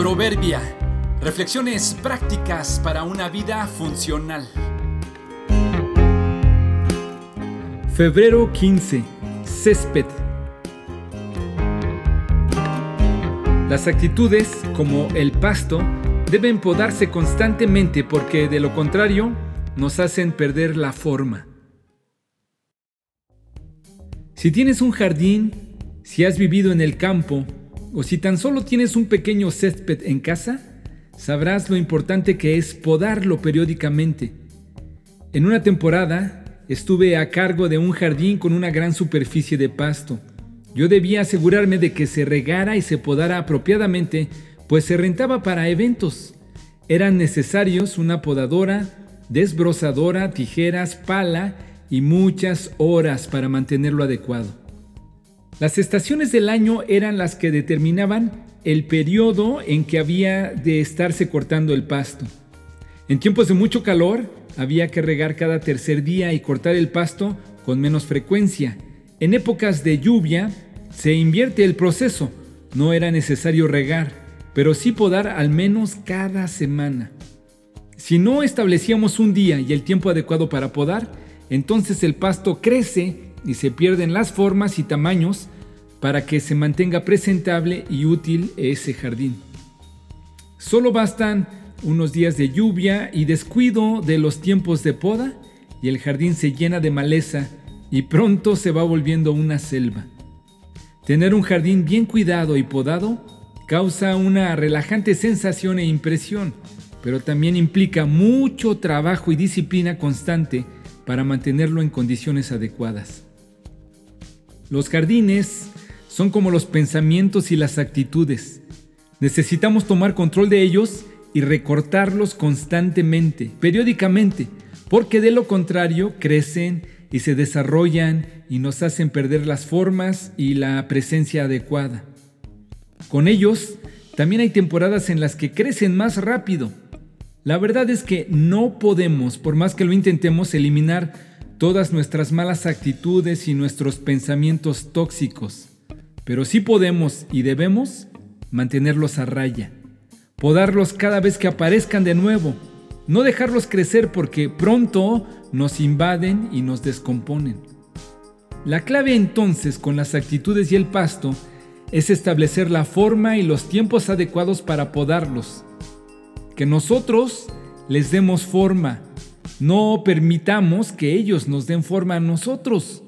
Proverbia. Reflexiones prácticas para una vida funcional. Febrero 15. Césped. Las actitudes, como el pasto, deben podarse constantemente porque de lo contrario nos hacen perder la forma. Si tienes un jardín, si has vivido en el campo, o si tan solo tienes un pequeño césped en casa, sabrás lo importante que es podarlo periódicamente. En una temporada estuve a cargo de un jardín con una gran superficie de pasto. Yo debía asegurarme de que se regara y se podara apropiadamente, pues se rentaba para eventos. Eran necesarios una podadora, desbrozadora, tijeras, pala y muchas horas para mantenerlo adecuado. Las estaciones del año eran las que determinaban el periodo en que había de estarse cortando el pasto. En tiempos de mucho calor había que regar cada tercer día y cortar el pasto con menos frecuencia. En épocas de lluvia se invierte el proceso. No era necesario regar, pero sí podar al menos cada semana. Si no establecíamos un día y el tiempo adecuado para podar, entonces el pasto crece y se pierden las formas y tamaños para que se mantenga presentable y útil ese jardín. Solo bastan unos días de lluvia y descuido de los tiempos de poda y el jardín se llena de maleza y pronto se va volviendo una selva. Tener un jardín bien cuidado y podado causa una relajante sensación e impresión, pero también implica mucho trabajo y disciplina constante para mantenerlo en condiciones adecuadas. Los jardines son como los pensamientos y las actitudes. Necesitamos tomar control de ellos y recortarlos constantemente, periódicamente, porque de lo contrario crecen y se desarrollan y nos hacen perder las formas y la presencia adecuada. Con ellos, también hay temporadas en las que crecen más rápido. La verdad es que no podemos, por más que lo intentemos, eliminar todas nuestras malas actitudes y nuestros pensamientos tóxicos, pero sí podemos y debemos mantenerlos a raya, podarlos cada vez que aparezcan de nuevo, no dejarlos crecer porque pronto nos invaden y nos descomponen. La clave entonces con las actitudes y el pasto es establecer la forma y los tiempos adecuados para podarlos. Que nosotros les demos forma, no permitamos que ellos nos den forma a nosotros.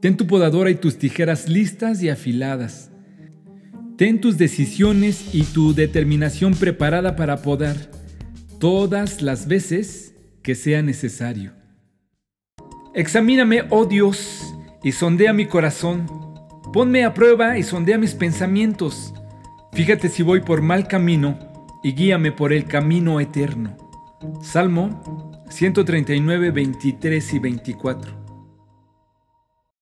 Ten tu podadora y tus tijeras listas y afiladas. Ten tus decisiones y tu determinación preparada para podar todas las veces que sea necesario. Examíname, oh Dios, y sondea mi corazón. Ponme a prueba y sondea mis pensamientos. Fíjate si voy por mal camino y guíame por el camino eterno. Salmo 139, 23 y 24.